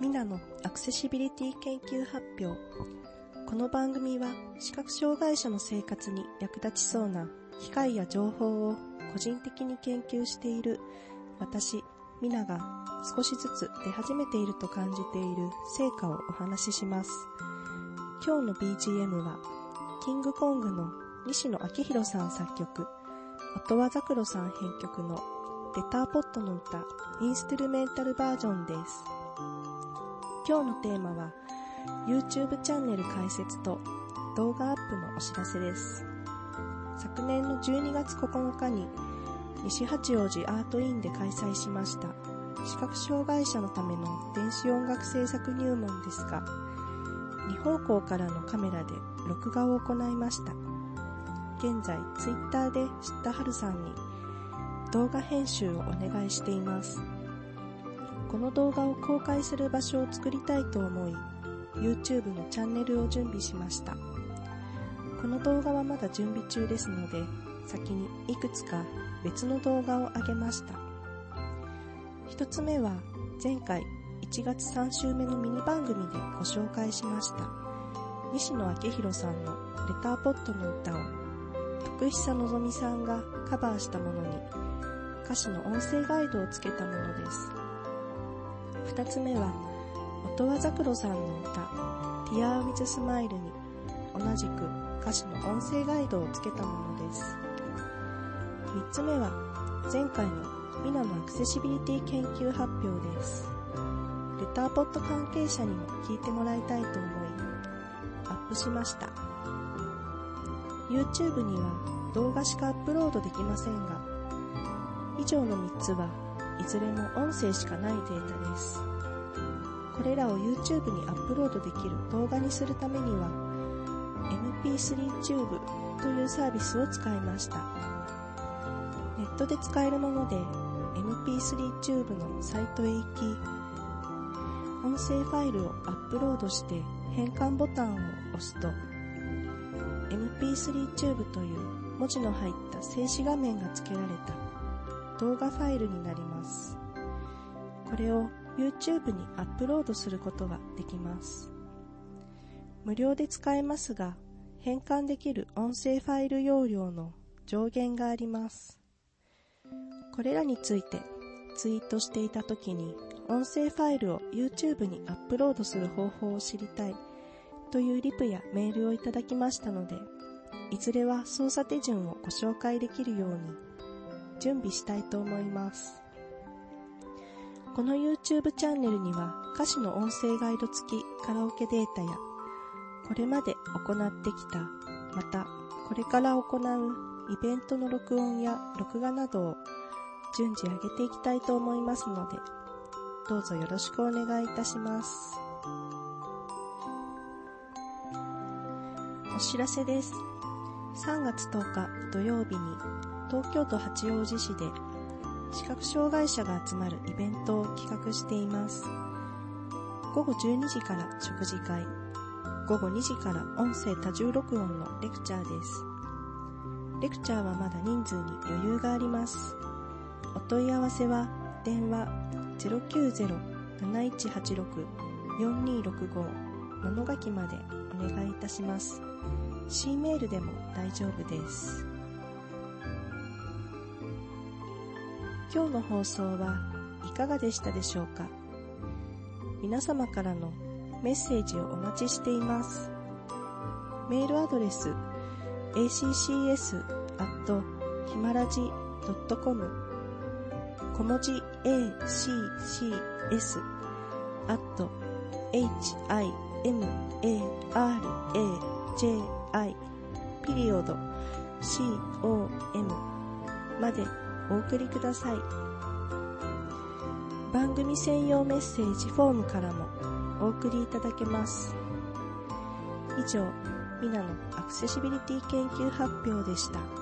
ミナのアクセシビリティ研究発表この番組は視覚障害者の生活に役立ちそうな機械や情報を個人的に研究している私、ミナが少しずつ出始めていると感じている成果をお話しします。今日の BGM はキングコングの西野昭弘さん作曲、音羽ザクロさん編曲のレターポットの歌インストゥルメンタルバージョンです。今日のテーマは YouTube チャンネル開設と動画アップのお知らせです。昨年の12月9日に西八王子アートインで開催しました視覚障害者のための電子音楽制作入門ですが2方向からのカメラで録画を行いました現在 Twitter で知ったはるさんに動画編集をお願いしていますこの動画を公開する場所を作りたいと思い YouTube のチャンネルを準備しました。この動画はまだ準備中ですので先にいくつか別の動画を上げました。一つ目は前回1月3週目のミニ番組でご紹介しました西野昭弘さんのレターポットの歌を徳久希さんがカバーしたものに歌詞の音声ガイドをつけたものです。二つ目は音羽ザクロさんの歌 Tear with Smile に同じく歌詞の音声ガイドをつけたものです3つ目は前回のミナのアクセシビリティ研究発表です。レターポット関係者にも聞いてもらいたいと思い、アップしました。YouTube には動画しかアップロードできませんが、以上の3つはいずれも音声しかないデータです。これらを YouTube にアップロードできる動画にするためには、MP3Tube というサービスを使いました。ネットで使えるもので MP3 チューブのサイトへ行き、音声ファイルをアップロードして変換ボタンを押すと、MP3 チューブという文字の入った静止画面が付けられた動画ファイルになります。これを YouTube にアップロードすることができます。無料で使えますが、変換できる音声ファイル容量の上限があります。これらについてツイートしていた時に音声ファイルを YouTube にアップロードする方法を知りたいというリプやメールをいただきましたので、いずれは操作手順をご紹介できるように準備したいと思います。この YouTube チャンネルには歌詞の音声ガイド付きカラオケデータやこれまで行ってきた、またこれから行うイベントの録音や録画などを順次上げていきたいと思いますので、どうぞよろしくお願いいたします。お知らせです。3月10日土曜日に東京都八王子市で視覚障害者が集まるイベントを企画しています。午後12時から食事会、午後2時から音声多重録音のレクチャーです。レクチャーはまだ人数に余裕があります。お問い合わせは電話090-7186-4265の書きまでお願いいたします。C メールでも大丈夫です。今日の放送はいかがでしたでしょうか？皆様からのメッセージをお待ちしています。メールアドレス accs.himaraji.com 小文字 accs at himaraji ピリオド com までお送りください。番組専用メッセージフォームからもお送りいただけます。以上、ミナのアクセシビリティ研究発表でした。